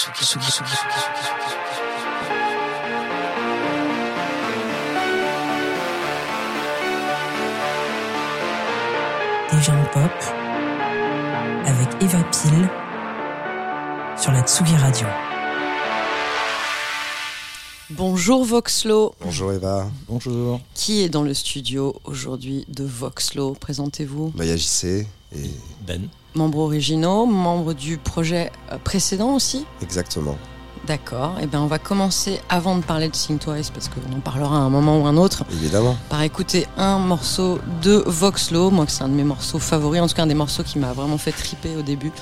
Des gens pop avec Eva Pile sur la Tsugi Radio. Bonjour Voxlo. Bonjour Eva. Bonjour. Qui est dans le studio aujourd'hui de Voxlo? Présentez-vous. Bah, y a JC et Ben. Membres originaux, membres du projet euh, précédent aussi exactement. D'accord. Et bien on va commencer avant de parler de Sing Twice parce qu'on en parlera à un moment ou un autre Évidemment. par écouter un morceau de Voxlo. Moi, que c'est un de mes morceaux favoris, en tout cas un des morceaux qui m'a vraiment fait triper au début.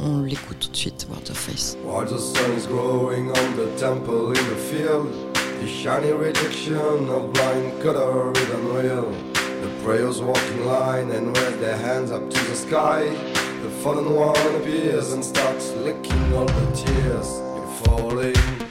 On l'écoute tout de suite, World of Face. While the sun is growing on the temple in the field, the shiny rejection of blind color is unreal. The prayers walk in line and wave their hands up to the sky. The fallen one appears and starts licking all the tears. You're falling.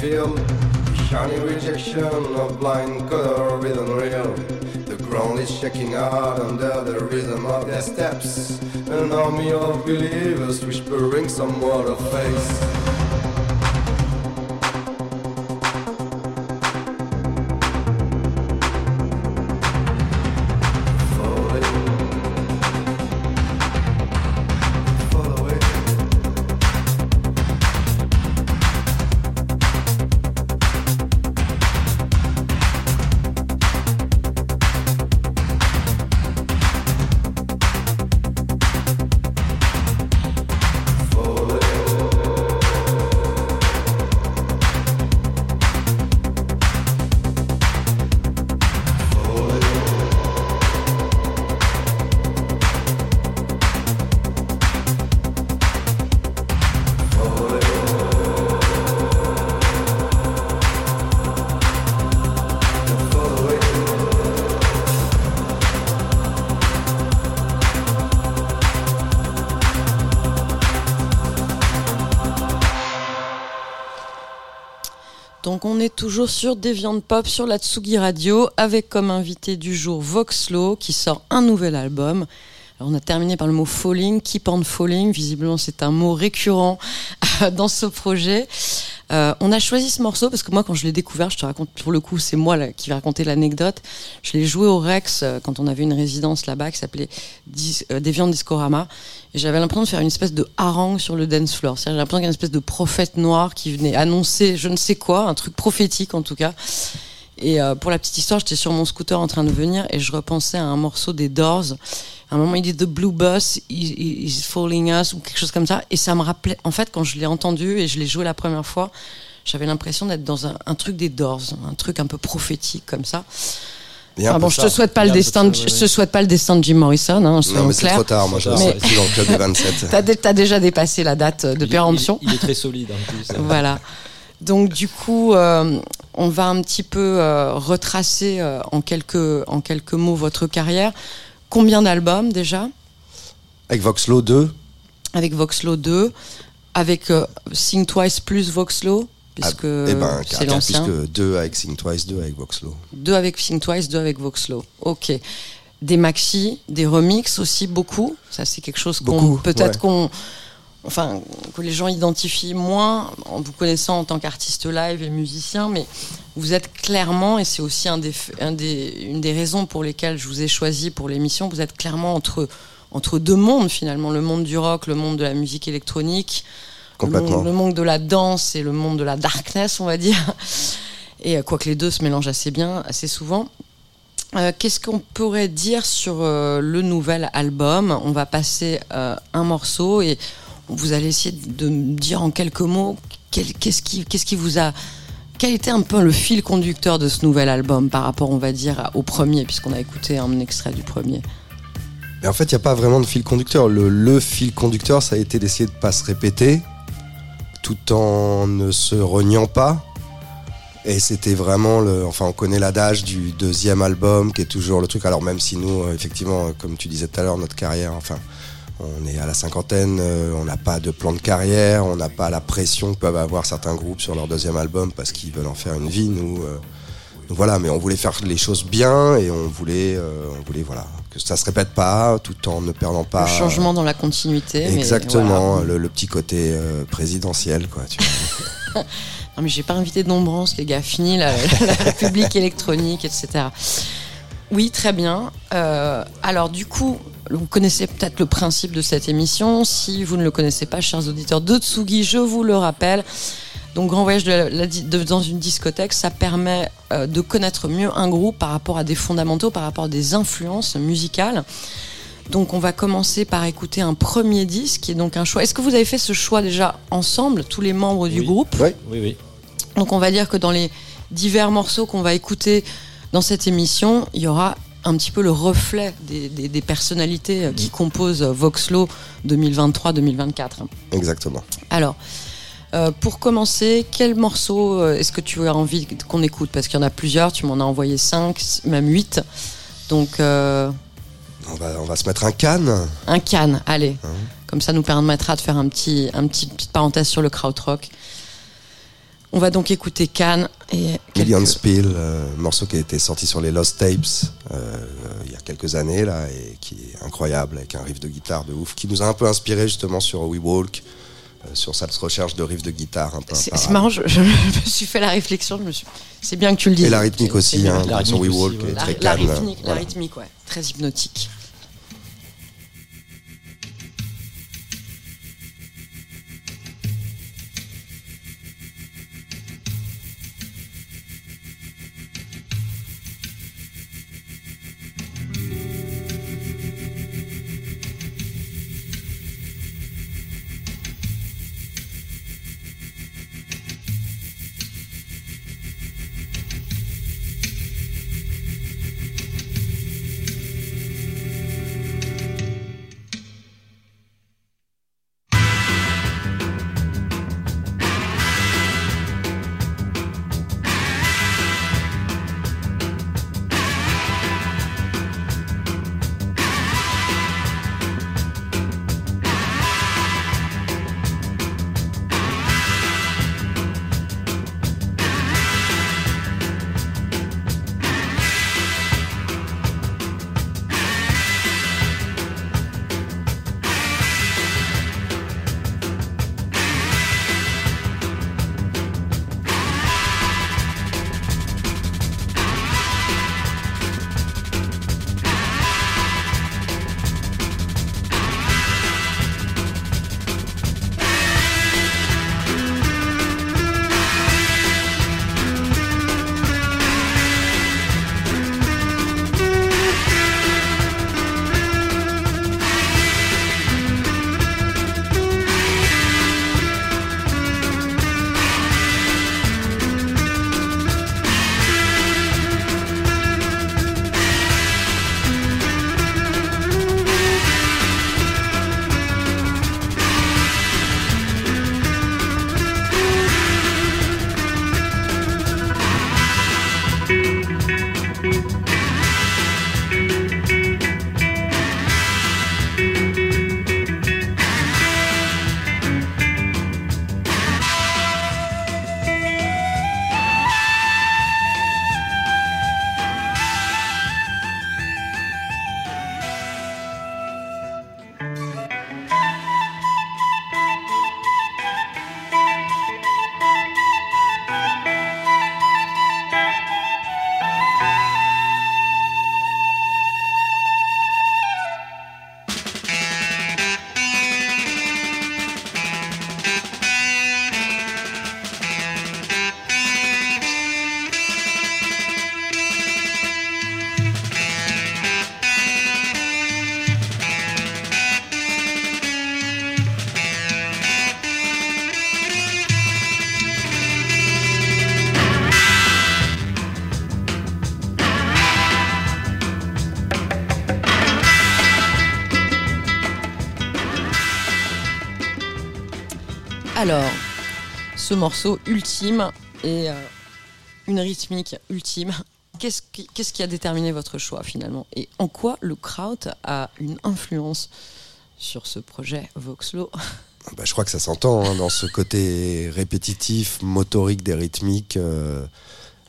The shiny rejection of blind color is unreal. The ground is shaking hard under the rhythm of their steps. An army of believers whispering some word of faith. Toujours sur Deviant Pop sur la Tsugi Radio avec comme invité du jour Voxlo qui sort un nouvel album on a terminé par le mot falling, keep on falling. Visiblement, c'est un mot récurrent dans ce projet. Euh, on a choisi ce morceau parce que moi, quand je l'ai découvert, je te raconte pour le coup, c'est moi là, qui vais raconter l'anecdote. Je l'ai joué au Rex euh, quand on avait une résidence là-bas qui s'appelait Dis, euh, Deviant Discorama. Et j'avais l'impression de faire une espèce de harangue sur le dance floor. C'est-à-dire, J'ai l'impression qu'il y a une espèce de prophète noir qui venait annoncer je ne sais quoi, un truc prophétique en tout cas. Et euh, pour la petite histoire, j'étais sur mon scooter en train de venir et je repensais à un morceau des Doors. À un moment, il dit The Blue Bus is, is falling us ou quelque chose comme ça. Et ça me rappelait, en fait, quand je l'ai entendu et je l'ai joué la première fois, j'avais l'impression d'être dans un, un truc des Doors, un truc un peu prophétique comme ça. Ah bon, je te souhaite pas le destin, de je te souhaite pas le destin de Jim Morrison, hein, Non, mais c'est trop tard. Moi, je Mais- suis dans le club des 27. T'as dé- déjà dépassé la date de Il péremption. Il, est- il est très solide en plus. Voilà. Donc du coup, euh, on va un petit peu euh, retracer euh, en quelques en quelques mots votre carrière. Combien d'albums déjà? Avec Voxlo 2. avec Voxlo 2, avec Sing Twice plus Voxlo, puisque eh ben, c'est l'ancien. puisque 2 avec Sing Twice, 2 avec Voxlo. Deux avec Sing Twice, deux avec Voxlo. Ok. Des maxi, des remixes aussi beaucoup. Ça c'est quelque chose qu'on peut-être ouais. qu'on enfin que les gens identifient moins en vous connaissant en tant qu'artiste live et musicien, mais vous êtes clairement et c'est aussi un des, un des, une des raisons pour lesquelles je vous ai choisi pour l'émission. Vous êtes clairement entre entre deux mondes finalement, le monde du rock, le monde de la musique électronique, le Complètement. monde, le monde de la danse et le monde de la darkness, on va dire. Et euh, quoique les deux se mélangent assez bien, assez souvent. Euh, Qu'est-ce qu'on pourrait dire sur euh, le nouvel album? On va passer euh, un morceau et vous allez essayer de me dire en quelques mots qu'est-ce qui, vous a. Quel était un peu le fil conducteur de ce nouvel album par rapport, on va dire, au premier, puisqu'on a écouté un extrait du premier? Mais en fait, il n'y a pas vraiment de fil conducteur. Le, fil conducteur, ça a été d'essayer de pas se répéter, tout en ne se reniant pas. Et c'était vraiment le. Enfin, on connaît l'adage du deuxième album, qui est toujours le truc. Alors, même si nous, euh, effectivement, euh, comme tu disais tout à l'heure, notre carrière, enfin, on est à la cinquantaine, euh, on n'a pas de plan de carrière, on n'a pas la pression que peuvent avoir certains groupes sur leur deuxième album parce qu'ils veulent en faire une vie. Nous, euh, donc voilà, mais on voulait faire les choses bien et on voulait, euh, on voulait voilà, que ça se répète pas, tout en ne perdant pas. Le changement dans la continuité. mais Exactement, voilà. le, le petit côté euh, présidentiel, quoi. Tu vois. Non mais j'ai pas invité de Nombrance, les gars. Fini la, la République électronique, etc. Oui, très bien. Alors du coup, vous connaissez peut-être le principe de cette émission. Si vous ne le connaissez pas, chers auditeurs de Tsugi, je vous le rappelle. Donc Grand Voyage de la- la di- de- dans une discothèque, ça permet euh, de connaître mieux un groupe par rapport à des fondamentaux, par rapport à des influences musicales. Donc on va commencer par écouter un premier disque, qui est donc un choix. Est-ce que vous avez fait ce choix déjà ensemble, tous les membres du Oui. groupe? Ouais. Oui, oui. donc on va dire que dans les divers morceaux qu'on va écouter dans cette émission, il y aura un petit peu le reflet des, des- des personnalités euh, qui composent euh, Voxlo 2023-2024. Exactement. Alors, euh, pour commencer, quel morceau est-ce que tu as envie qu'on écoute? Parce qu'il y en a plusieurs, tu m'en as envoyé 5, même 8. Donc, euh, On va, on va se mettre un canne. un Cannes, allez. Hein. Comme ça nous permettra de faire un petit, un petit petite parenthèse sur le krautrock. On va donc écouter Cannes et Million quelques- Spill, euh, morceau qui a été sorti sur les Lost Tapes euh, il y a quelques années là et qui est incroyable avec un riff de guitare de ouf qui nous a un peu inspiré justement sur We Walk, euh, sur cette recherche de riff de guitare un peu. C'est marrant, je, je me suis fait la réflexion, je me suis... c'est bien que tu le dises. Et la rythmique aussi, hein, La sur We rythmique Walk aussi, est ouais. La, très la calme. rythmique, la voilà. rythmique, ouais, très hypnotique. Alors, ce morceau ultime et euh, une rythmique ultime. Qu'est-ce qui, a déterminé votre choix finalement? Et en quoi le kraut a une influence sur ce projet Voxlo? Bah, je crois que ça s'entend hein, dans ce côté répétitif, motorique des rythmiques, euh,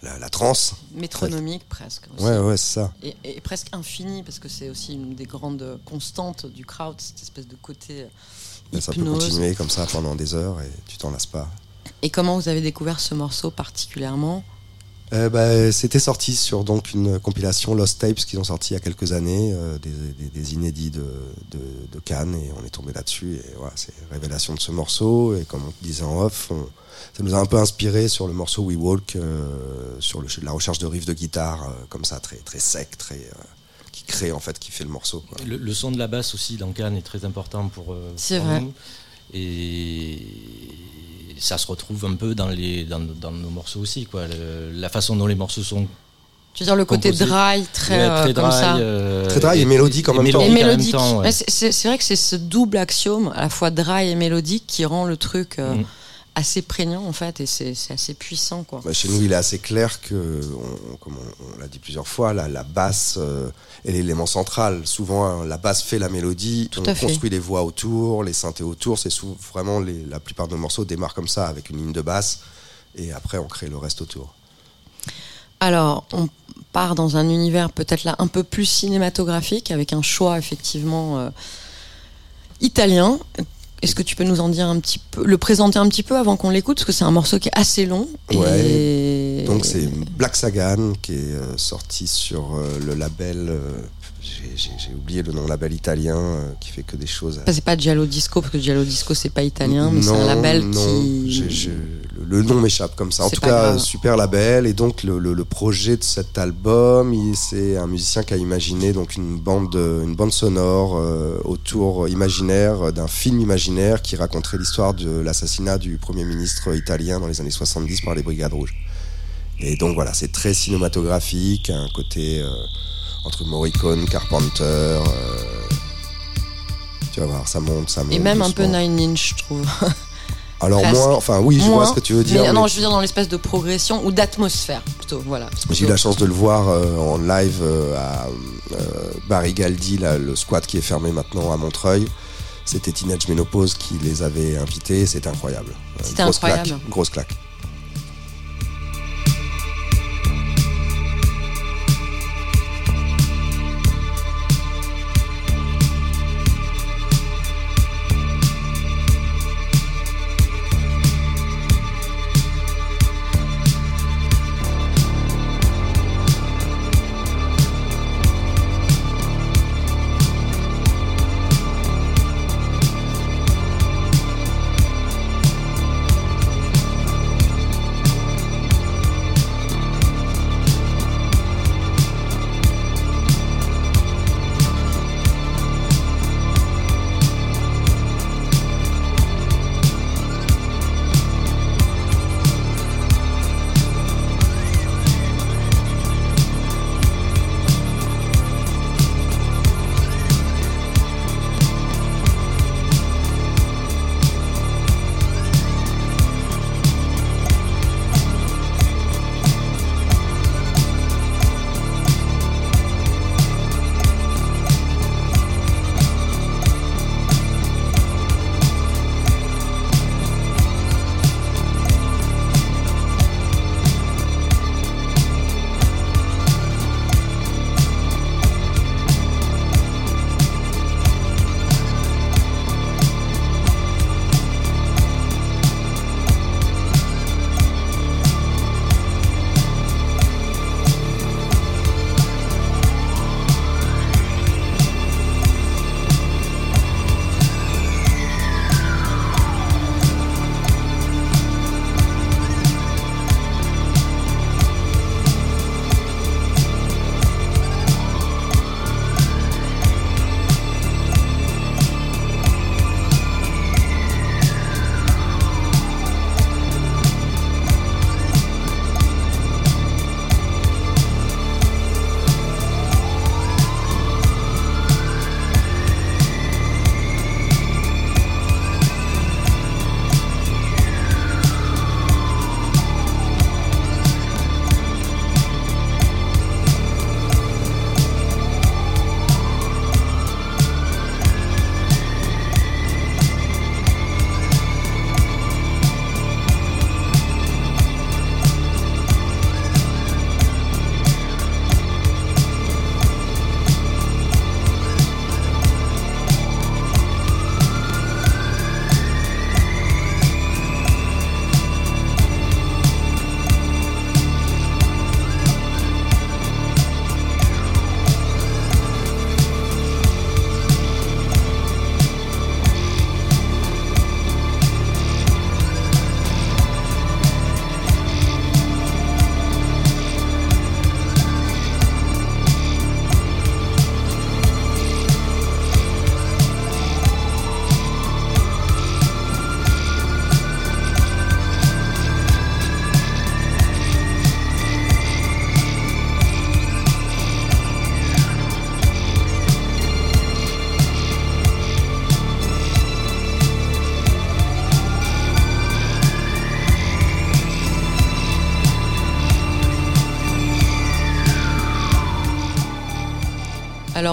la, la trance. Métronomique presque. aussi. Ouais, ouais, c'est ça. Et, et presque infini, parce que c'est aussi une des grandes constantes du kraut, cette espèce de côté euh, Ça peut continuer comme ça pendant des heures et tu t'en lasses pas. Et comment vous avez découvert ce morceau particulièrement? Euh, bah, C'était sorti sur donc une compilation Lost Tapes qu'ils ont sorti il y a quelques années, euh, des, des- des inédits de, de, de Cannes, et on est tombé là-dessus. Et voilà, c'est révélation de ce morceau. Et comme on disait en off, on- ça nous a un peu inspiré sur le morceau We Walk, euh, sur le, la recherche de riffs de guitare, comme ça, très, très sec, très, crée en fait, qui fait le morceau. quoi. Le, le son de la basse aussi dans Cannes est très important pour, euh, C'est pour vrai. nous. Et ça se retrouve un peu dans, les, dans, dans nos morceaux aussi. Quoi. Le- la façon dont les morceaux sont Tu veux dire le côté Composé. dry, très, ouais, euh, comme dry, ça euh, Très dry et mélodique en même temps. Et mélodique même mélodique. temps, ouais. Ouais, c'est- c'est c'est vrai que c'est ce double axiome, à la fois dry et mélodique, qui rend le truc euh, Mm. Assez prégnant en fait, et c'est assez puissant quoi. Bah, chez nous, il est assez clair que, on- comme on, on l'a dit plusieurs fois, la, la basse euh, est l'élément central. Souvent, hein, la basse fait la mélodie, Tout on construit les voix autour, les synthés autour. C'est vraiment les, la plupart de nos morceaux démarrent comme ça, avec une ligne de basse, et après on crée le reste autour. Alors, on part dans un univers peut-être là un peu plus cinématographique, avec un choix effectivement euh, italien. Est-ce que tu peux nous en dire un petit peu, le présenter un petit peu avant qu'on l'écoute, parce que c'est un morceau qui est assez long. et... Donc c'est Black Sagan qui est euh, sorti sur euh, le label, euh, j'ai- oublié le nom, label italien qui fait que des choses. Enfin, c'est pas Giallo Disco, parce que Giallo Disco c'est pas italien, mais c'est un label non, qui. Le nom m'échappe comme ça. En tout cas, grave. super label. Et donc, le, le- le projet de cet album, c'est un musicien qui a imaginé donc une bande, une bande sonore euh, autour imaginaire d'un film imaginaire qui raconterait l'histoire de l'assassinat du premier ministre italien dans les années 70 par les Brigades Rouges. Et donc voilà, c'est très cinématographique, un côté euh, entre Morricone, Carpenter. euh, tu vas voir, ça monte, ça monte. Et même un peu. Nine Inch, je trouve. Alors Presque. moins, enfin oui, je vois ce que tu veux dire. Mais, mais non, je veux dire dans l'espèce de progression ou d'atmosphère plutôt. Voilà. J'ai eu la chance de le voir euh, en live euh, à euh, Barry Galdi, là, le squat qui est fermé maintenant à Montreuil. C'était Teenage Menopause qui les avait invités, c'était incroyable. C'était incroyable. Claque, grosse claque.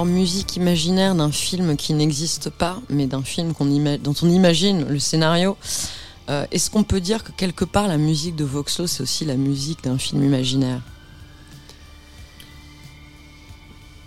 Musique imaginaire d'un film qui n'existe pas, mais d'un film dont on imagine le scénario. Euh, Est-ce qu'on peut dire que quelque part la musique de Voxlo c'est aussi la musique d'un film imaginaire?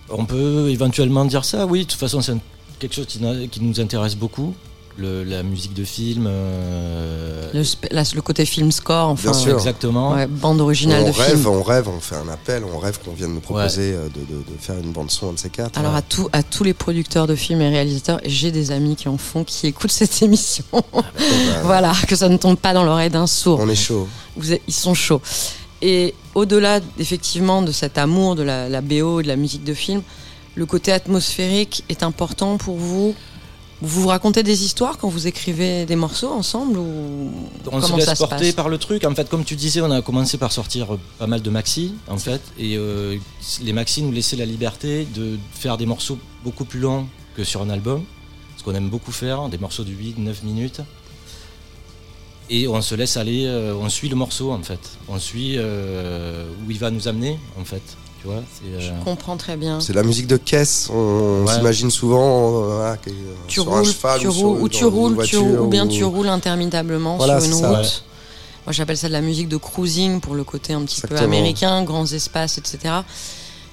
On peut éventuellement dire ça, oui. De toute façon, c'est quelque chose qui nous intéresse beaucoup. Le- la musique de film. euh, le, la- le côté film score, enfin Bien sûr. Exactement. ouais, bande originale on de rêve, film. on rêve, on fait un appel, on rêve qu'on vienne nous proposer euh, de, de- de faire une bande son un de ces quatre. Alors ouais. à, tout, à tous les producteurs de films et réalisateurs, j'ai des amis qui en font, qui écoutent cette émission. voilà, que ça ne tombe pas dans l'oreille d'un sourd. on est chaud. Vous êtes- ils sont chauds. Et au-delà effectivement de cet amour de la, la BO et de la musique de film, le côté atmosphérique est important pour vous? Vous vous racontez des histoires quand vous écrivez des morceaux ensemble ou On se laisse ça se porter passe par le truc. En fait, comme tu disais, on a commencé par sortir euh, pas mal de maxi, en fait, et euh, les maxi nous laissaient la liberté de faire des morceaux beaucoup plus longs que sur un album, ce qu'on aime beaucoup faire, des morceaux de 8-9 minutes. Et on se laisse aller, euh, on suit le morceau en fait, on suit euh, où il va nous amener en fait, tu vois. c'est, Je euh, comprends très bien. C'est la musique de caisse. On, Ouais. s'imagine souvent euh, ah, que- Tu sur un roules, cheval tu ou, sur- roules, ou tu une roules, tu voiture ou bien ou- tu roules interminablement Voilà, sur une ça, route. ouais. Moi, j'appelle ça de la musique de cruising pour le côté un petit peu américain, grands espaces, etc.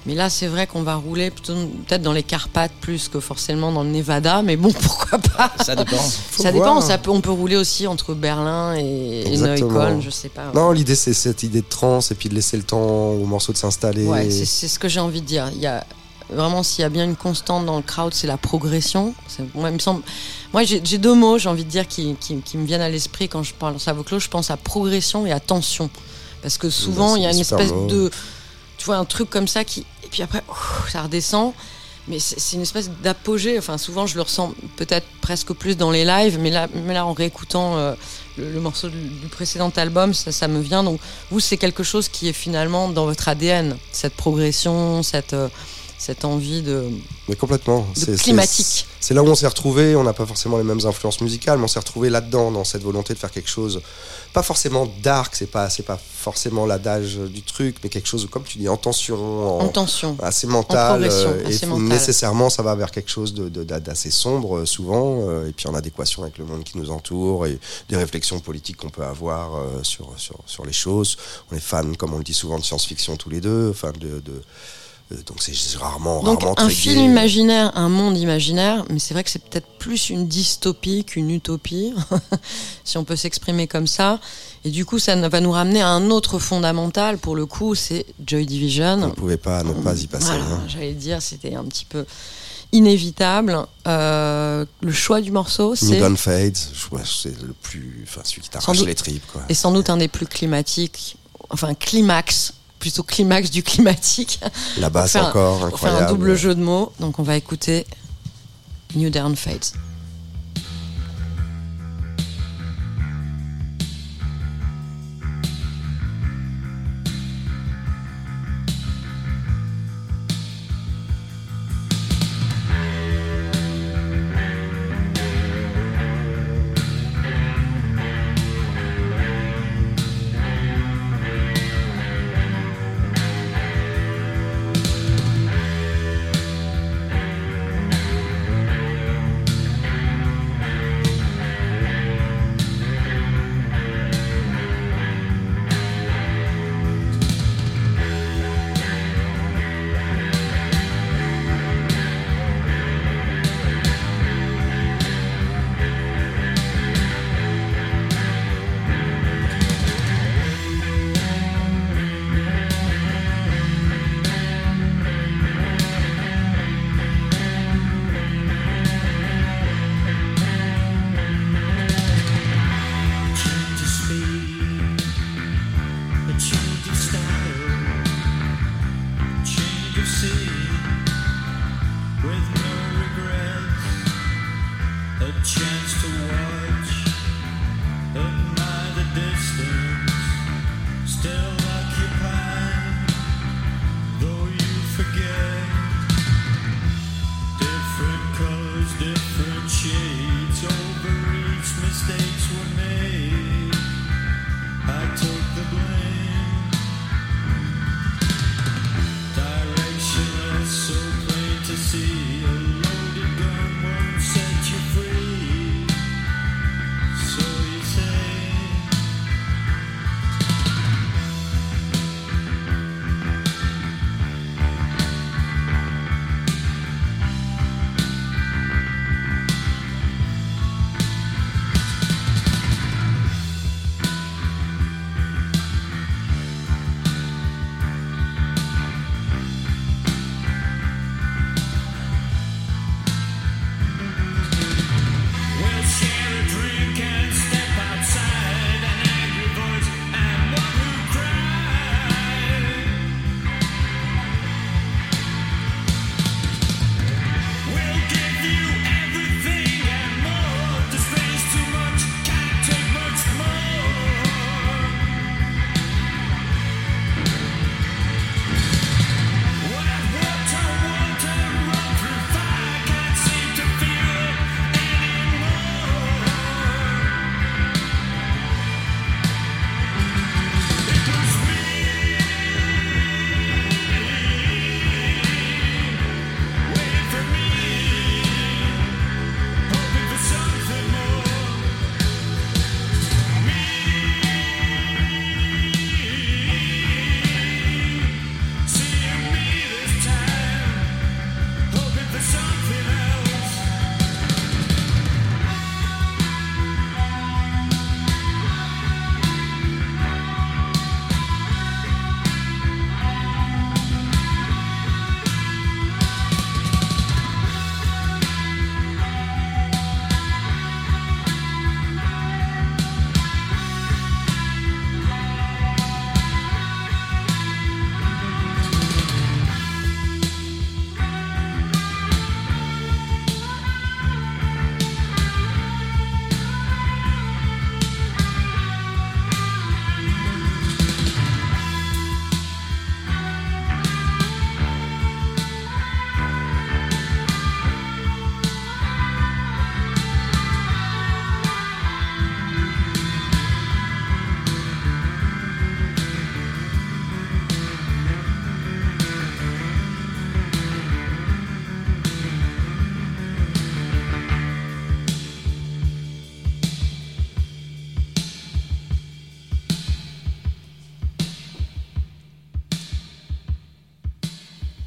Mais là, c'est vrai qu'on va rouler peut-être dans les Carpates plus que forcément dans le Nevada, mais bon, pourquoi pas? Ça dépend. Faut Ça dépend, voir. ça peut, on peut rouler aussi entre Berlin et, et. Neukölln, je sais pas. Non, l'idée c'est cette idée de trance et puis de laisser le temps au morceau de s'installer. Ouais, c'est c'est ce que j'ai envie de dire. Il y a vraiment s'il y a bien une constante dans le crowd, c'est la progression. Moi, il me semble. Moi, j'ai deux mots, j'ai envie de dire, qui, qui, qui me viennent à l'esprit quand je parle de Savoclo. Je pense à progression et à tension, parce que souvent c'est il y a une espèce de, tu vois, un truc comme ça qui, et puis après, ça redescend. Mais c'est une espèce d'apogée. Enfin, souvent, je le ressens peut-être presque plus dans les lives, mais là, mais là en réécoutant euh, le, morceau du, précédent album, ça, ça me vient. Donc, vous, c'est quelque chose qui est finalement dans votre ADN, cette progression, cette, euh, cette envie de, Mais complètement. de climatique. C'est là où on s'est retrouvé. On n'a pas forcément les mêmes influences musicales, mais on s'est retrouvé là-dedans, dans cette volonté de faire quelque chose, pas forcément dark. C'est pas, c'est pas forcément l'adage du truc, mais quelque chose, comme tu dis, en tension, en, En tension. assez mental. progression, euh, assez et mental. nécessairement, ça va vers quelque chose de- de- d'assez sombre, euh, souvent, euh, et puis en adéquation avec le monde qui nous entoure et des réflexions politiques qu'on peut avoir euh, sur, sur, sur les choses. On est fans, comme on le dit souvent, de science-fiction tous les deux, enfin de. de donc c'est rarement, Donc rarement un film imaginaire, un monde imaginaire, mais c'est vrai que c'est peut-être plus une dystopie qu'une utopie, si on peut s'exprimer comme ça. Et du coup, ça va nous ramener à un autre fondamental, pour le coup, c'est Joy On Division. ne pouvait pas ne pas y passer. Voilà, hein. j'allais dire, c'était un petit peu inévitable. Euh, le choix du morceau, c'est New Fades, c'est le plus, enfin celui qui t'arrache les tripes, quoi. est sans doute un des plus climatiques, enfin climax, plutôt climax du climatique. La basse un- encore, On fait incroyable. un double jeu de mots, donc on va écouter New Dawn Fades.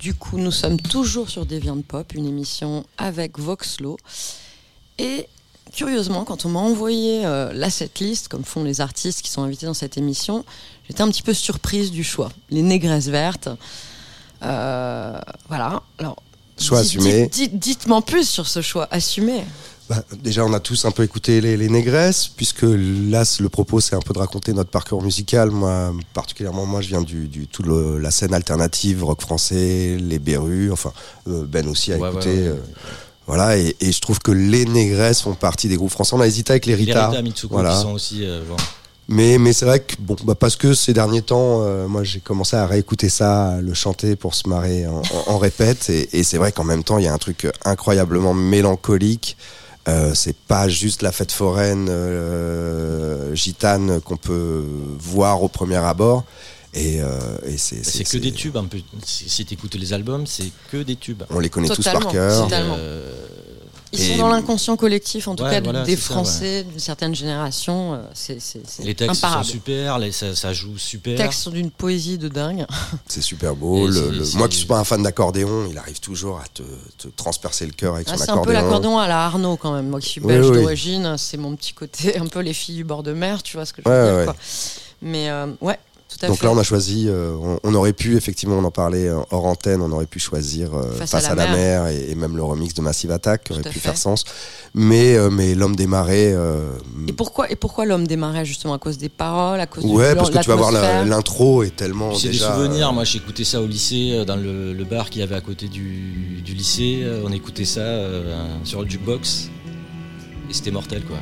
Du coup, nous sommes toujours sur Deviant Pop, une émission avec Voxlo. Et curieusement, quand on m'a envoyé euh, la setlist, comme font les artistes qui sont invités dans cette émission, j'étais un petit peu surprise du choix. Les négresses vertes. Euh, voilà. Alors, Choix dites- assumé. dites- dites- Dites-moi plus sur ce choix assumé. Bah, déjà, on a tous un peu écouté les, les négresses, puisque là, le propos, c'est un peu de raconter notre parcours musical. Moi, particulièrement, moi, je viens du, du tout le- la scène alternative, rock français, les Berus, enfin, euh, Ben aussi a Ouais, écouté. ouais, ouais. euh, voilà, et, et je trouve que les négresses font partie des groupes français. On a hésité avec les Les Rita. Rita Mitsuko voilà. qui sont aussi. euh. Mais, mais c'est vrai que, bon, bah parce que ces derniers temps, euh, moi, j'ai commencé à réécouter ça, à le chanter pour se marrer en, en- en répète. Et, et c'est vrai qu'en même temps, il y a un truc incroyablement mélancolique. Euh, c'est pas juste la fête foraine euh, gitane qu'on peut voir au premier abord. Et, euh, et c'est, C'est que des tubes un peu. Si si t'écoutes les albums, c'est que des tubes. On les connaît tous par cœur. Ils Et- sont dans l'inconscient collectif, en tout Ouais, cas voilà, des Français d'une certaine génération. euh, C'est les textes imparable. sont super, les- ça, ça joue super. Les textes sont d'une poésie de dingue. C'est super beau. Le- le- moi qui suis pas un fan d'accordéon, il arrive toujours à te, te transpercer le cœur avec Ah, son c'est un peu accordéon. l'accordéon à la Arnaud quand même. Moi qui suis belge oui. d'origine, c'est mon petit côté, un peu les filles du bord de mer, tu vois ce que je veux dire. ouais. quoi. Mais euh, ouais, tout à Donc fait. là, on a choisi, euh, on, on aurait pu, effectivement, on en parlait euh, hors antenne, on aurait pu choisir euh, Face Face, à à, la mer. mer, et, et même le remix de Massive Attack qui aurait pu fait. faire sens. Mais, euh, mais L'homme des marais, euh, Et pourquoi, et pourquoi l'homme démarrait justement? À cause des paroles, à cause ouais, du parce que tu vas voir l'intro est tellement C'est des souvenirs. euh, Moi, j'écoutais ça au lycée, dans le, le bar qu'il y avait à côté du, du lycée. On écoutait ça euh, sur le jukebox. Et c'était mortel, quoi.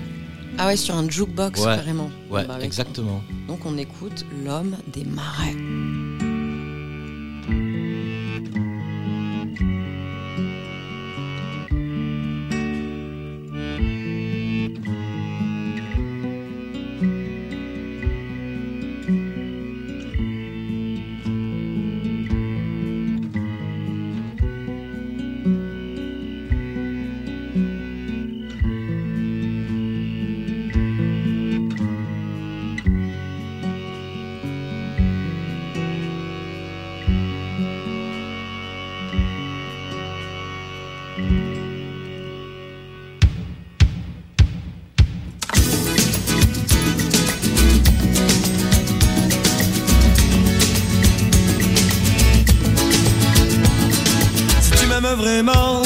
Ah ouais, sur un jukebox Ouais. carrément. Ouais, Bah, avec- exactement. Donc on écoute l'homme des marais. Vraiment,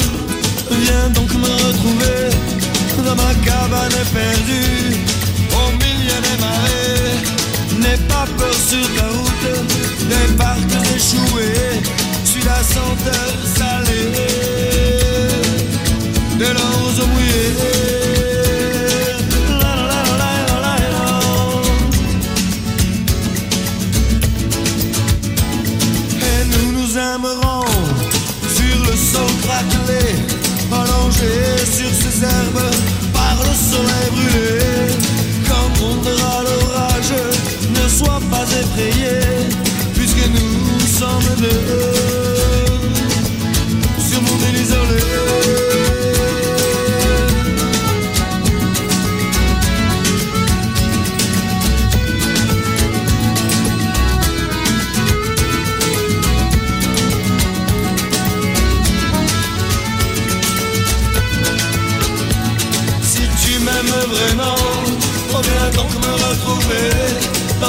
viens donc me retrouver dans ma cabane perdue, au milieu des marées. N'aie pas peur sur ta route, des parcs échoués, suis la senteur salée. De l'eau mouillée. Sur ces herbes par le soleil brûlé. Quand tombera l'orage, ne sois pas effrayé, puisque nous sommes deux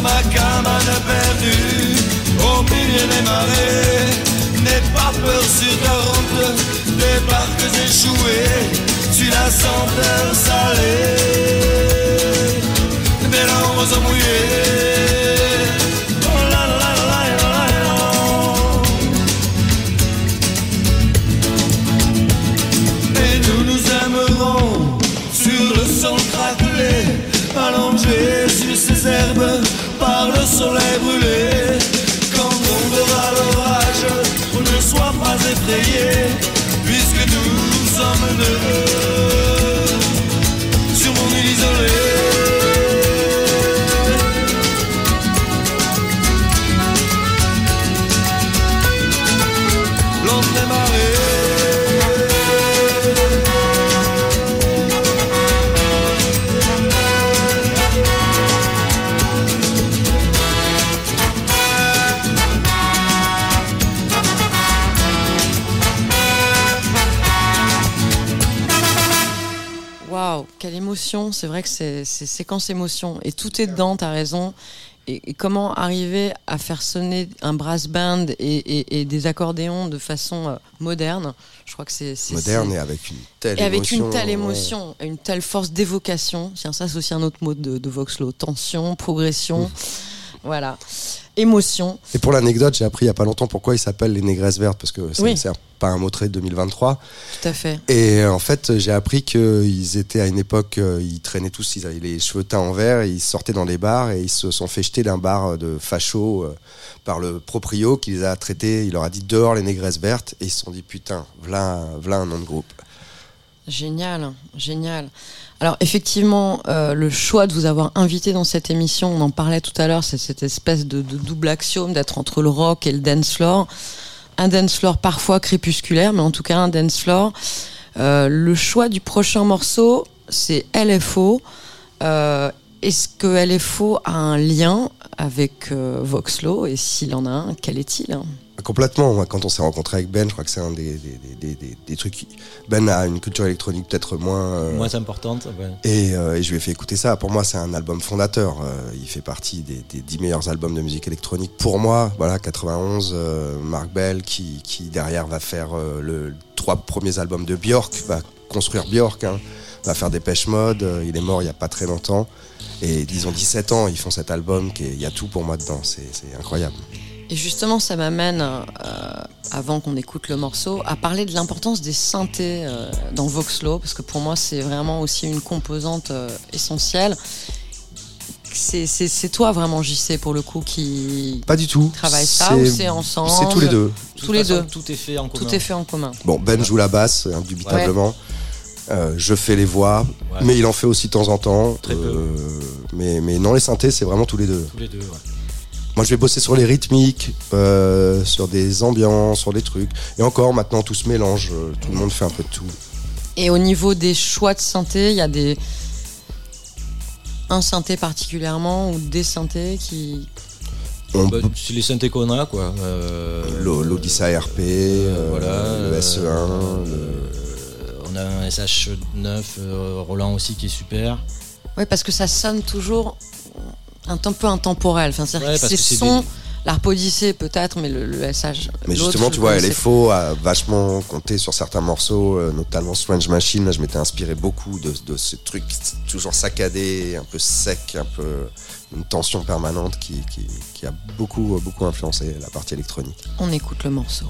ma cabane perdue, au milieu des marées. N'aie pas peur sur ta route, des parcs échoués, suis la senteur salée, des langues mouillées. Oh la la la la la. Et nous nous aimerons sur le sol craquelé, allongé sur ces herbes soleil brûlé. Quand tombera l'orage, ne sois pas effrayé, émotion. C'est vrai que c'est séquence émotion. Et tout est dedans, t'as raison. Et, et comment arriver à faire sonner un brass band et, et- et des accordéons de façon euh, moderne? Je crois que c'est Moderne et avec une telle et avec émotion. une telle émotion, une telle force d'évocation. Tiens, ça c'est aussi un autre mot de, de Voxlo. Tension, progression, voilà. Émotion. Et pour l'anecdote, j'ai appris il y a pas longtemps pourquoi il s'appelle les négresses vertes, parce que c'est Oui. pas un mot trait de 2023. Tout à fait. Et euh, en fait, j'ai appris qu'ils étaient à une époque, euh, ils traînaient tous, ils avaient les cheveux teints en vert, et ils sortaient dans les bars et ils se sont fait jeter d'un bar de fachos euh, par le proprio qui les a traités. Il leur a dit dehors les négresses vertes, et ils se sont dit putain, voilà, voilà un nom de groupe. Génial, génial. Alors effectivement, euh, le choix de vous avoir invité dans cette émission, on en parlait tout à l'heure, c'est cette espèce de, double axiome d'être entre le rock et le dance floor. Un dance floor parfois crépusculaire, mais en tout cas un dance floor. Euh, le choix du prochain morceau, c'est LFO. Euh, Est-ce que LFO a un lien avec Voxlo? Et s'il en a un, quel est-il? Complètement. Moi, quand on s'est rencontré avec Ben, je crois que c'est un des, des, des, des- des trucs. qui- Ben a une culture électronique peut-être moins. euh, Moins importante. ouais. Et, euh, et je lui ai fait écouter ça. Pour moi, c'est un album fondateur. Euh, il fait partie des, des 10 meilleurs albums de musique électronique. Pour moi, voilà, 91, euh, Mark Bell, qui, qui derrière va faire le trois premiers albums de Björk, va construire Björk, hein, va faire des pêche mode. Il est mort il y a pas très longtemps. Et disons 17 ans, ils font cet album. Il y a tout pour moi dedans. C'est c'est incroyable. Et justement, ça m'amène, euh, avant qu'on écoute le morceau, à parler de l'importance des synthés euh, dans Voxlo, parce que pour moi, c'est vraiment aussi une composante euh, essentielle. C'est- C'est c'est toi vraiment, JC, pour le coup, qui Pas du tout. travaille ça, ou c'est ensemble? C'est tous les deux. De Tous les façon, deux. Tout est fait en commun. Tout est fait en commun. Bon, Ben joue la basse, indubitablement. Euh, je fais les voix, Ouais. mais il en fait aussi de temps en temps. Très peu. Mais, mais non, les synthés, c'est vraiment tous les deux. Tous les deux. ouais. Moi, je vais bosser sur les rythmiques, euh, sur des ambiances, sur des trucs. Et encore, maintenant, tout se mélange. euh, Tout le monde fait un peu de tout. Et au niveau des choix de synthé, il y a des. Un synthé particulièrement, ou des synthés qui. On Bah, c'est les synthés qu'on a, quoi. Euh, l'O- L'Odyssey RP, euh, voilà, le SE1, euh, le- On a un SH9 euh, Roland aussi qui est super. Ouais, parce que ça sonne toujours un temps- peu intemporel. Enfin, c'est-à-dire Ouais, c'est sons, des- l'Arpe Odyssey peut-être, mais le, le SH. Mais justement, tu vois, connaissais LFO a vachement compté sur certains morceaux, euh, notamment Strange Machine. Là, je m'étais inspiré beaucoup de, de ce truc toujours saccadé, un peu sec, un peu une tension permanente qui, qui, qui a beaucoup, beaucoup influencé la partie électronique. On écoute le morceau.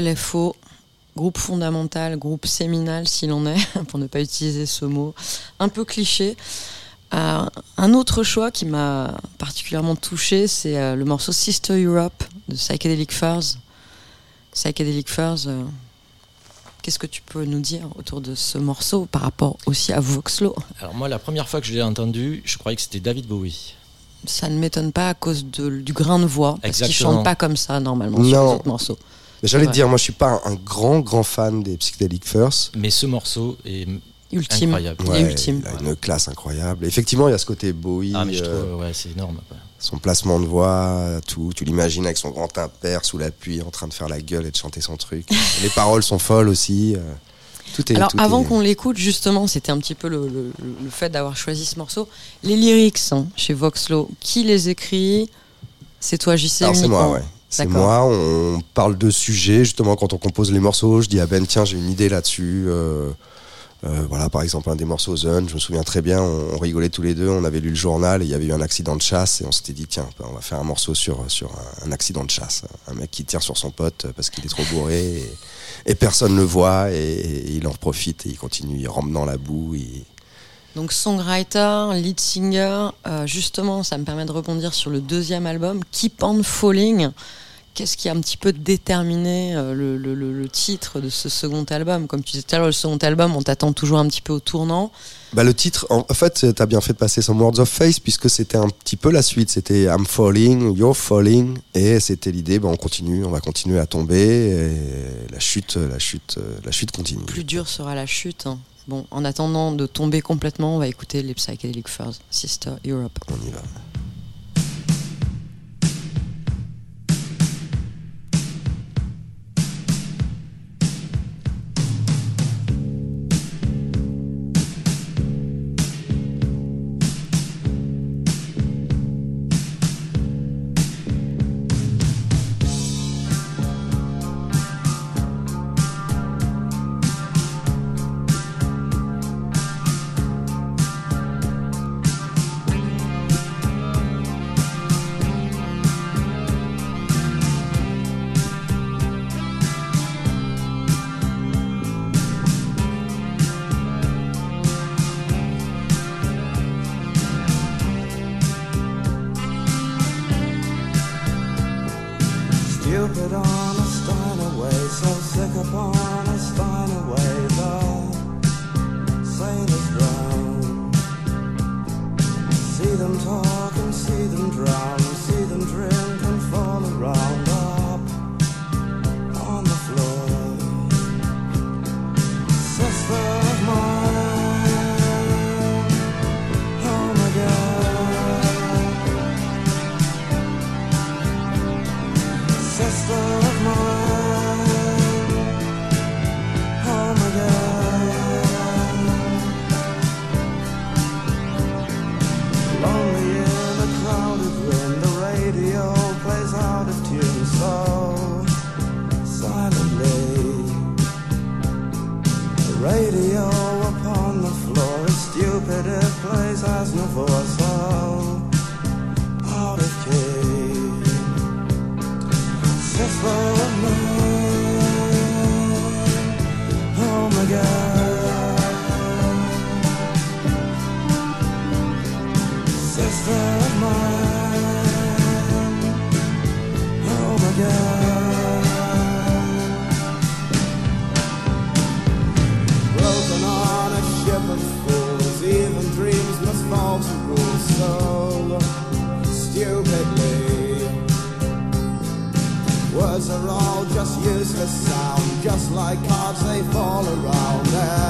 LFO, groupe fondamental, groupe séminal s'il en est, pour ne pas utiliser ce mot un peu cliché. Euh, un autre choix qui m'a particulièrement touché, c'est euh, le morceau Sister Europe de Psychedelic Furs. Psychedelic Furs, euh, qu'est-ce que tu peux nous dire autour de ce morceau par rapport aussi à Voxlo? Alors moi, la première fois que je l'ai entendu, je croyais que c'était David Bowie. Ça ne m'étonne pas à cause de- du grain de voix, parce qu'il chante pas comme ça normalement sur Non. les autres morceaux. J'allais te Ouais. dire, moi je suis pas un, un grand grand fan des Psychedelic First. Mais ce morceau est Ultime. incroyable. Il est ultime. Il a une classe incroyable. Effectivement, il y a ce côté Bowie, Ah mais je euh, trouve, ouais, c'est énorme. son placement de voix, tout. Tu l'imagines avec son grand impair sous la pluie, en train de faire la gueule et de chanter son truc. Les paroles sont folles aussi. euh, Tout est. Alors tout avant est- qu'on l'écoute, justement, c'était un petit peu le, le- le fait d'avoir choisi ce morceau. Les lyrics hein, chez Voxlo, qui les écrit? C'est toi, JC Alors c'est moi, ouais. C'est moi, on parle de sujets, justement, quand on compose les morceaux, je dis, ah ben tiens, j'ai une idée là-dessus. euh, euh, voilà, par exemple, un des morceaux Zone, je me souviens très bien, on, on rigolait tous les deux, on avait lu le journal et il y avait eu un accident de chasse et on s'était dit, tiens, on va faire un morceau sur, sur un, un accident de chasse. Un mec qui tire sur son pote parce qu'il est trop bourré et, et personne ne le voit et, et il en profite et il continue, il rampe dans la boue. il- Donc songwriter, lead singer, euh, justement, ça me permet de rebondir sur le deuxième album, Keep on Falling. Qu'est-ce qui a un petit peu déterminé euh, le, le- le- le titre de ce second album? Comme tu disais tout à l'heure, le second album, on t'attend toujours un petit peu au tournant. Bah, le titre, en en fait, t'as bien fait de passer some words of face puisque c'était un petit peu la suite. C'était I'm falling, you're falling, et c'était l'idée. Bah, on continue, on va continuer à tomber. Et la chute, la chute, euh, la chute continue. Plus dur sera la chute. hein. Bon, en attendant de tomber complètement, on va écouter les Psychedelic Furs, Sister Europe. On y va. Sister of mine. Sound, just like cards they fall around,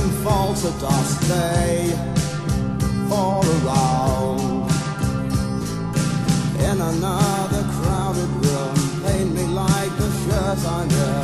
them fall to dust. They fall around in another crowded room. Paint me like the shirt I'm in.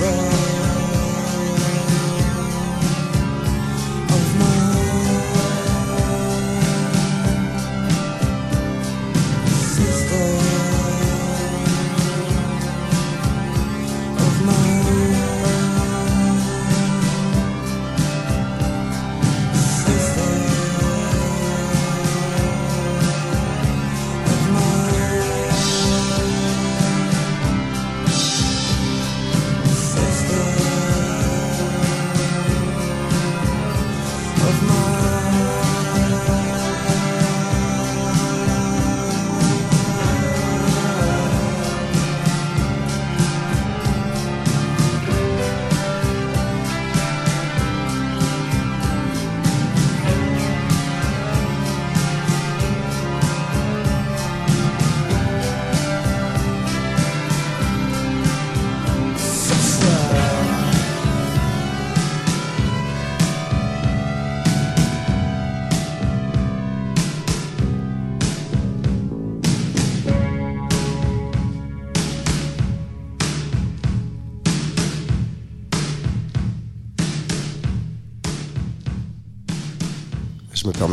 Sister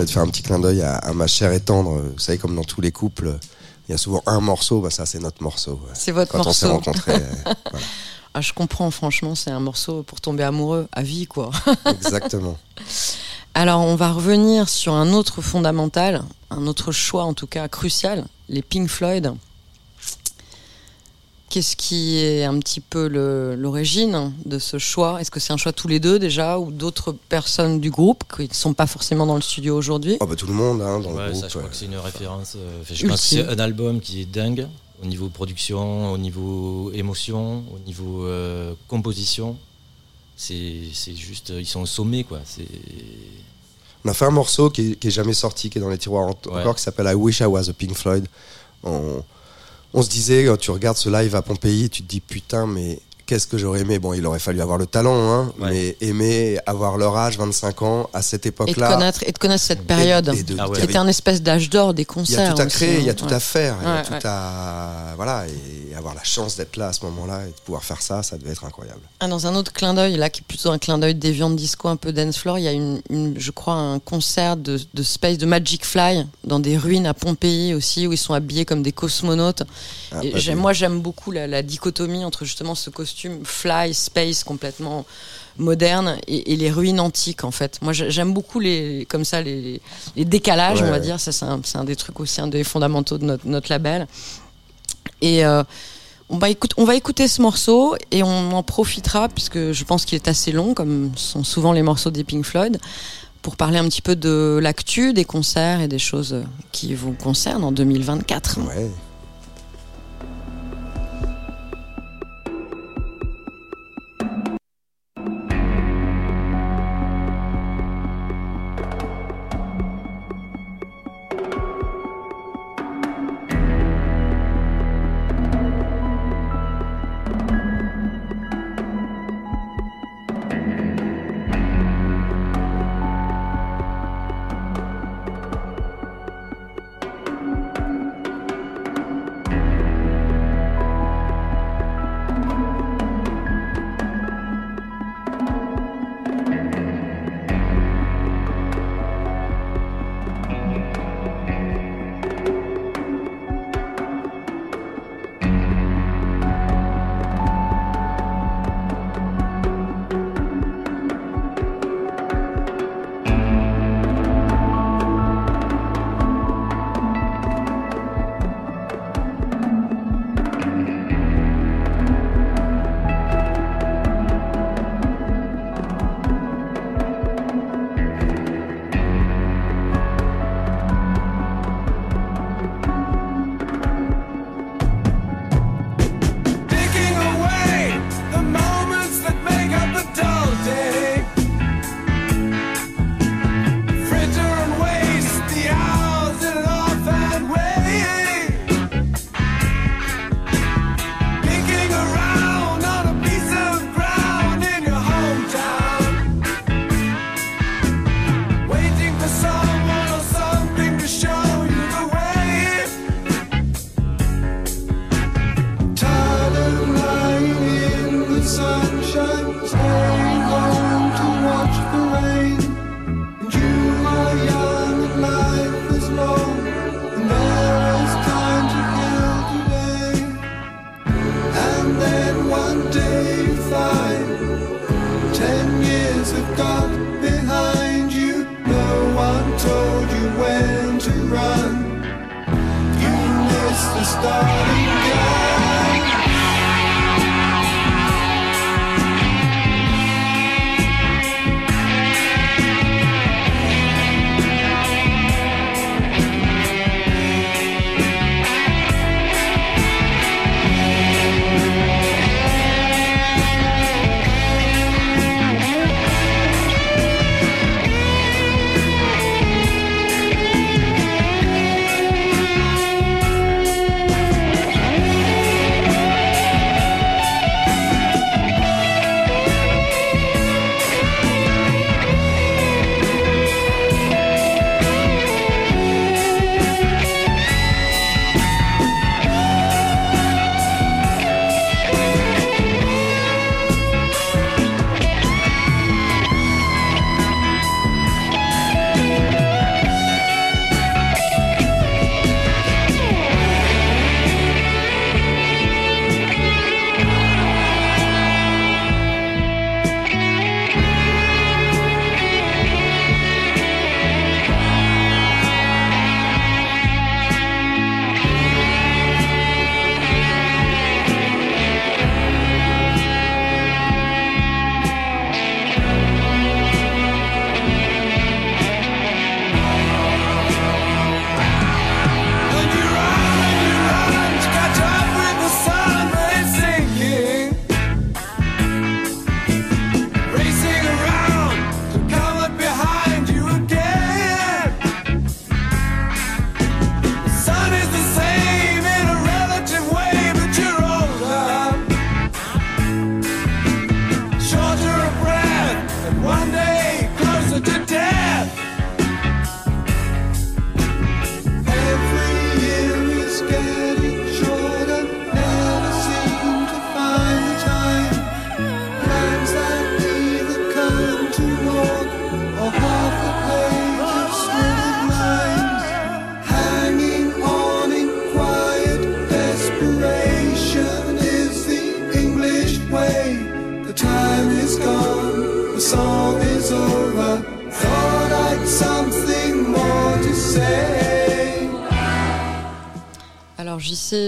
de faire un petit clin d'œil à, à ma chère et tendre. Vous savez, comme dans tous les couples, il y a souvent un morceau. Bah, ça, c'est notre morceau. C'est votre Quand on s'est morceau. rencontrés. euh, voilà. Ah, je comprends, franchement, c'est un morceau pour tomber amoureux à vie, quoi. Exactement. Alors, on va revenir sur un autre fondamental, un autre choix en tout cas crucial, les Pink Floyd. Qu'est-ce qui est un petit peu l'origine de ce choix? Est-ce que c'est un choix tous les deux déjà ou d'autres personnes du groupe qui ne sont pas forcément dans le studio aujourd'hui? Oh, bah, tout le monde hein, dans Ouais, le ça, groupe. je crois ouais. que c'est une référence. euh, je pense que c'est un album qui est dingue au niveau production, au niveau émotion, au niveau euh, composition. C'est c'est juste, euh, ils sont au sommet, quoi. C'est On a fait un morceau qui est, qui est jamais sorti, qui est dans les tiroirs Ouais. encore, qui s'appelle I Wish I Was a Pink Floyd. On, on se disait, quand tu regardes ce live à Pompéi, tu te dis putain, mais qu'est-ce que j'aurais aimé? Bon, il aurait fallu avoir le talent, hein, Ouais. mais aimer avoir leur âge, 25 ans, à cette et de, époque-là. connaître, et de connaître cette période et de- Ah ouais. un espèce d'âge d'or des il y concerts. a tout à aussi, créer, il y a hein. tout Ouais. à faire, il y a tout ouais. à voilà et avoir la chance d'être là à ce moment-là et de pouvoir faire ça, ça devait être incroyable. Ah, dans un autre clin d'œil, là, qui est plutôt un clin d'œil déviant de disco, un peu dance floor, il y a une, une- je crois, un concert de, de Space, de Magic Fly, dans des ruines à Pompéi aussi, où ils sont habillés comme des cosmonautes. Ah, Et moi, j'aime beaucoup la, la dichotomie entre justement ce costume fly, space complètement moderne et, et les ruines antiques, en fait. Moi, j'ai- j'aime beaucoup les, comme ça, les, les décalages, Ouais, on va ouais. dire. Ça, c'est un, des trucs aussi, un des fondamentaux de notre, notre label. Et euh, on, va écoute, on va écouter ce morceau et on en profitera, puisque je pense qu'il est assez long, comme sont souvent les morceaux des Pink Floyd, pour parler un petit peu de l'actu, des concerts et des choses qui vous concernent en 2024. Ouais.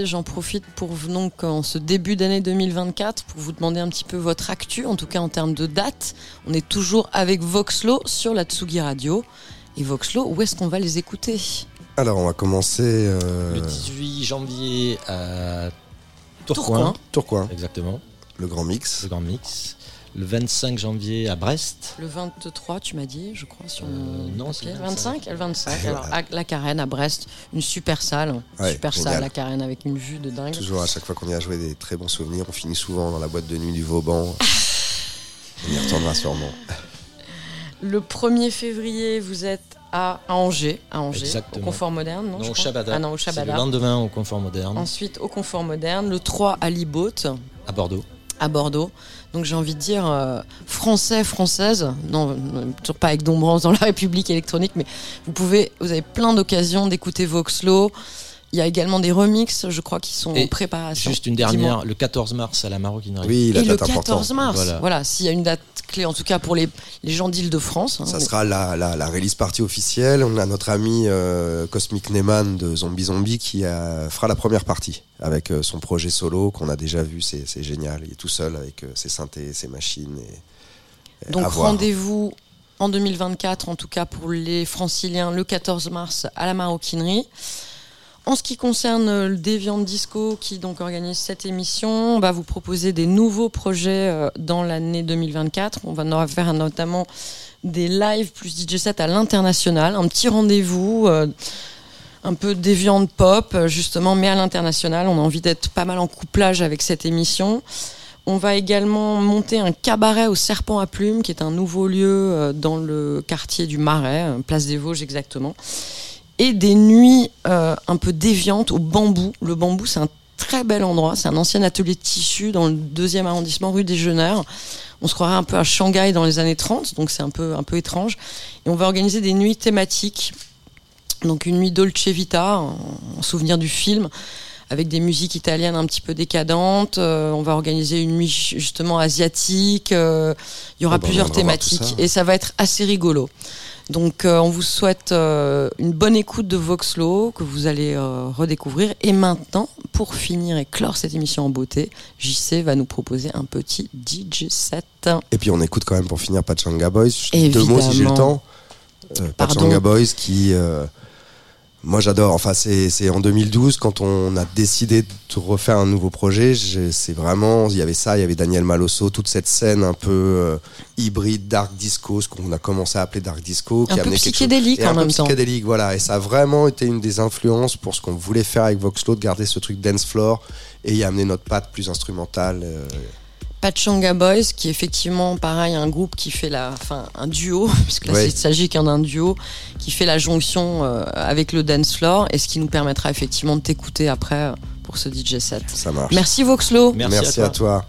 J'en profite pour donc en ce début d'année 2024 pour vous demander un petit peu votre actu, en tout cas en termes de date. On est toujours avec Voxlo sur la Tsugi Radio. Et Voxlo, où est-ce qu'on va les écouter? Alors, on va commencer. euh, Le 18 janvier à Tourcoing. Tourcoing. Tourcoing, Exactement. le grand mix. Le Grand Mix. Le 25 janvier à Brest. Le 23, tu m'as dit, je crois, sur Euh, mon non, papier. c'est le 25. Le 25. Alors, à la Carène à Brest, une super salle. Ouais, super génial. salle, la Carène, avec une vue de dingue. Toujours à chaque fois qu'on y a joué des très bons souvenirs. On finit souvent dans la boîte de nuit du Vauban. on y retournera sûrement. Le 1er février, vous êtes à, Angers, à Angers, Exactement. au Confort Moderne, non, Non, au Shabada. Ah non, au C'est le Shabada. lendemain au Confort Moderne Ensuite, au Confort Moderne. Le 3 à Libote, à Bordeaux. À Bordeaux. Donc j'ai envie de dire euh, français, française. Non, euh, toujours pas avec Dombrance dans la République électronique, mais vous pouvez, vous avez plein d'occasions d'écouter Voxlo. Il y a également des remixes, je crois, qui sont Et en préparation. Juste une dernière, le 14 mars à la Maroquinerie. Oui, la Et le date 14 importante. mars. Voilà, Voilà. s'il y a une date clé, en tout cas pour les, les gens d'Île-de-France. hein. Ça sera la, la, la release party officielle. On a notre ami euh, Cosmic Neyman de Zombie Zombie qui fera la première partie avec euh, son projet solo qu'on a déjà vu. C'est c'est génial. Il est tout seul avec euh, ses synthés, ses machines. Et, et Donc à voir. rendez-vous en 2024, en tout cas pour les franciliens, le 14 mars à la Maroquinerie. En ce qui concerne euh, le Deviant Disco qui donc organise cette émission, on va vous proposer des nouveaux projets euh, dans l'année 2024. On va faire notamment des lives plus DJ set à l'international, un petit rendez-vous euh, un peu déviant pop justement, mais à l'international. On a envie d'être pas mal en couplage avec cette émission. On va également monter un cabaret au Serpent à Plumes, qui est un nouveau lieu dans le quartier du Marais, place des Vosges exactement. Et des nuits euh, un peu déviantes au bambou. Le bambou, c'est un très bel endroit. C'est un ancien atelier de tissu dans le deuxième arrondissement, rue des Jeuneurs. On se croirait un peu à Shanghai dans les années 30, donc c'est un peu, un peu étrange. Et on va organiser des nuits thématiques. Donc une nuit Dolce Vita, en, en souvenir du film, avec des musiques italiennes un petit peu décadentes. Euh, on va organiser une nuit justement asiatique. Euh, il y aura Oh bah, plusieurs thématiques et ça va être assez rigolo. Donc euh, on vous souhaite euh, une bonne écoute de Voxlo que vous allez euh, redécouvrir. Et maintenant, pour finir et clore cette émission en beauté, JC va nous proposer un petit DJ set. Et puis on écoute quand même pour finir Pachanga Boys. Deux mots si j'ai le temps. Pachanga Boys qui, moi j'adore. Enfin c'est c'est en 2012 quand on a décidé de refaire un nouveau projet. C'est vraiment il y avait ça, il y avait Daniel Malosso, toute cette scène un peu euh, hybride dark disco, ce qu'on a commencé à appeler dark disco, qui Un a peu psychédélique en un peu même temps. psychédélique, voilà. Et ça a vraiment été une des influences pour ce qu'on voulait faire avec Voxlo, de garder ce truc dance floor et y amener notre patte plus instrumentale. euh, Pachanga Boys, qui est effectivement pareil, un groupe qui fait la, enfin un duo, puisque là Ouais. il s'agit qu'un d'un duo, qui fait la jonction euh, avec le dance floor, et ce qui nous permettra effectivement de t'écouter après euh, pour ce DJ set. ça marche. Merci Voxlo. Merci, à toi. à toi.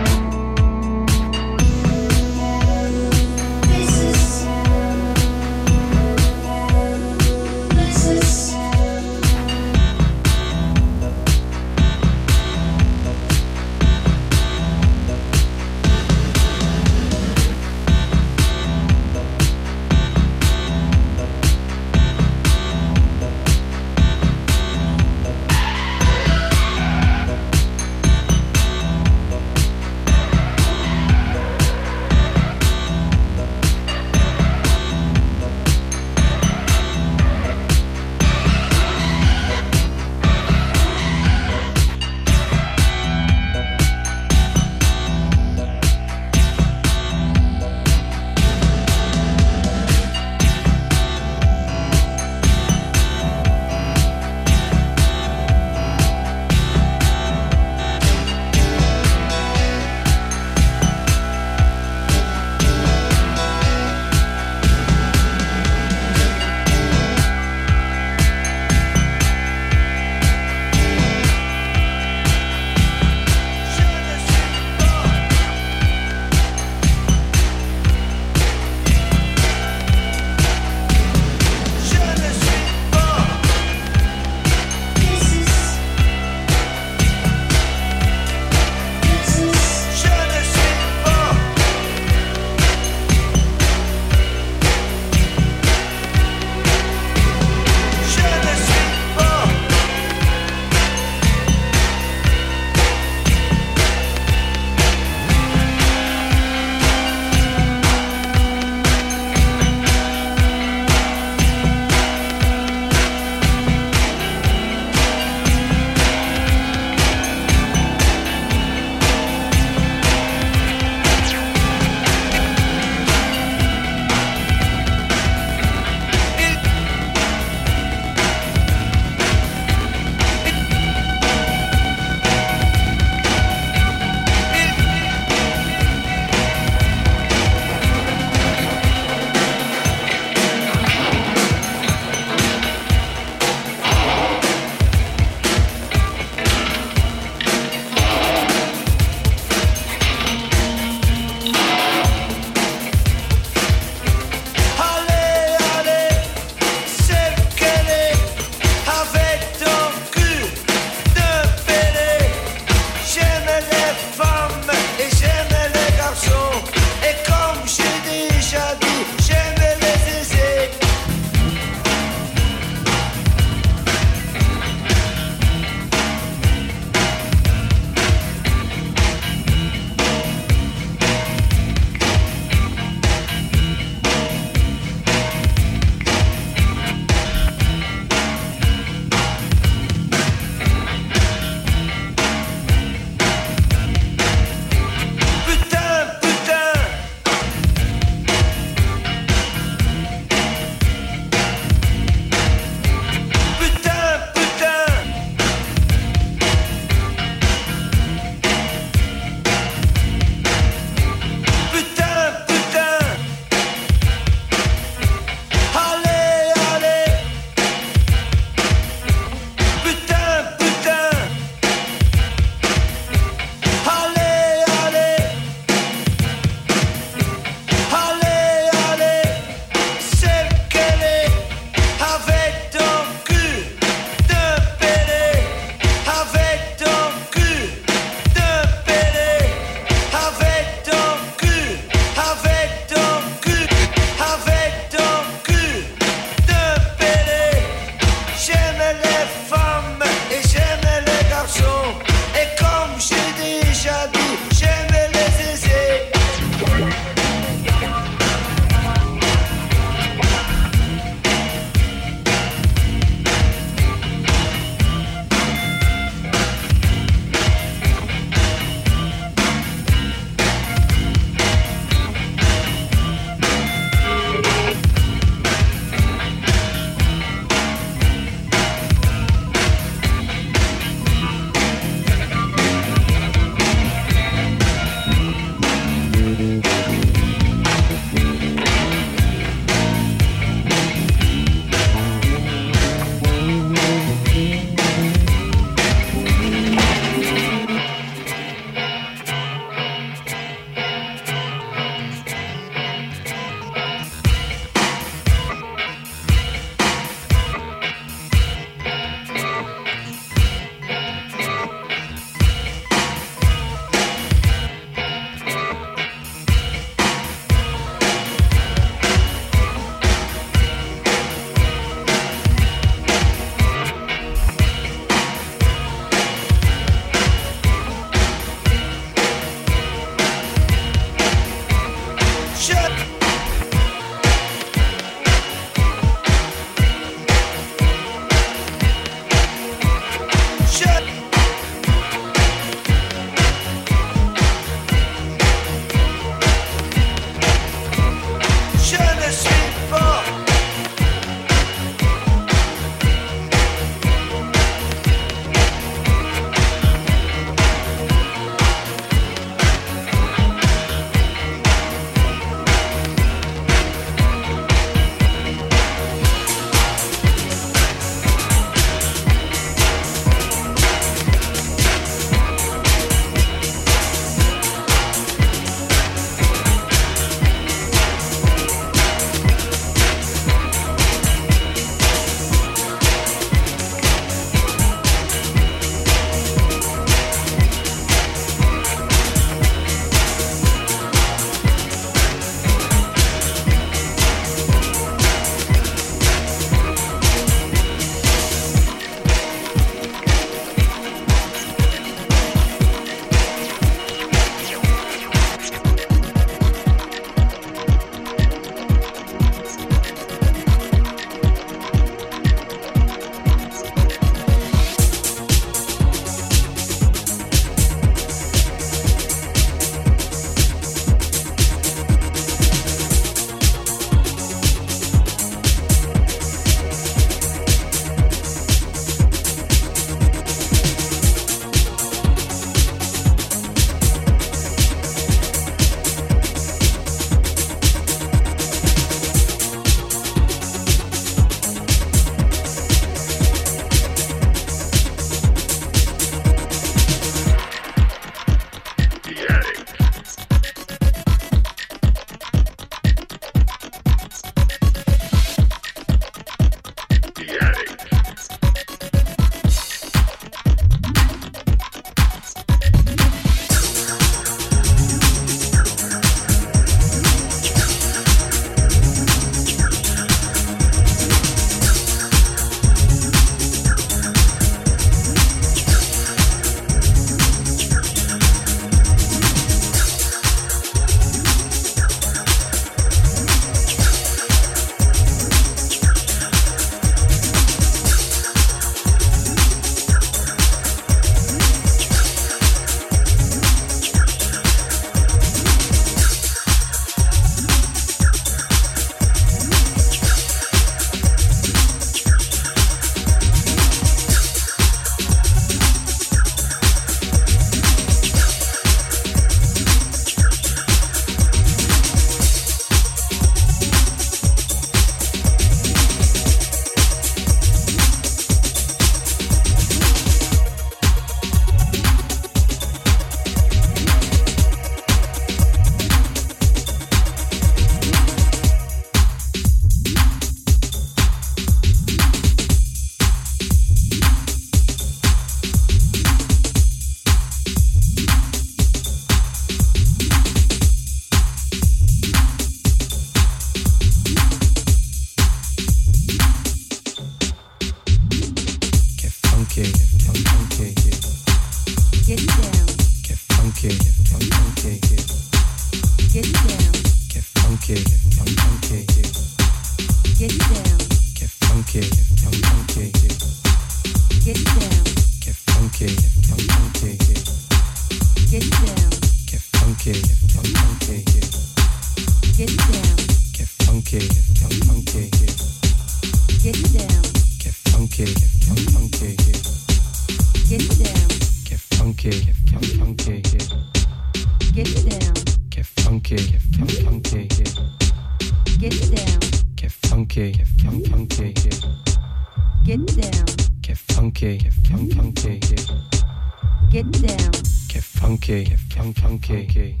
Get down, get funky, get funky,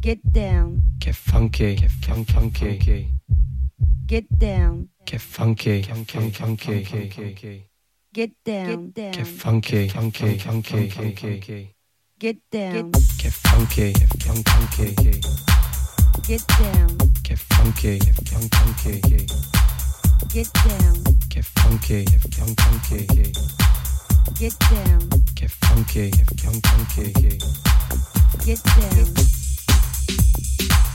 get down, get funky, get funky, get down, get funky, get funky, get down, get funky, funky, funky, get down, get funky, get funky, get down, get funky, get funky, get down, get funky, get funky, get down, get funky, get funky, get down. Get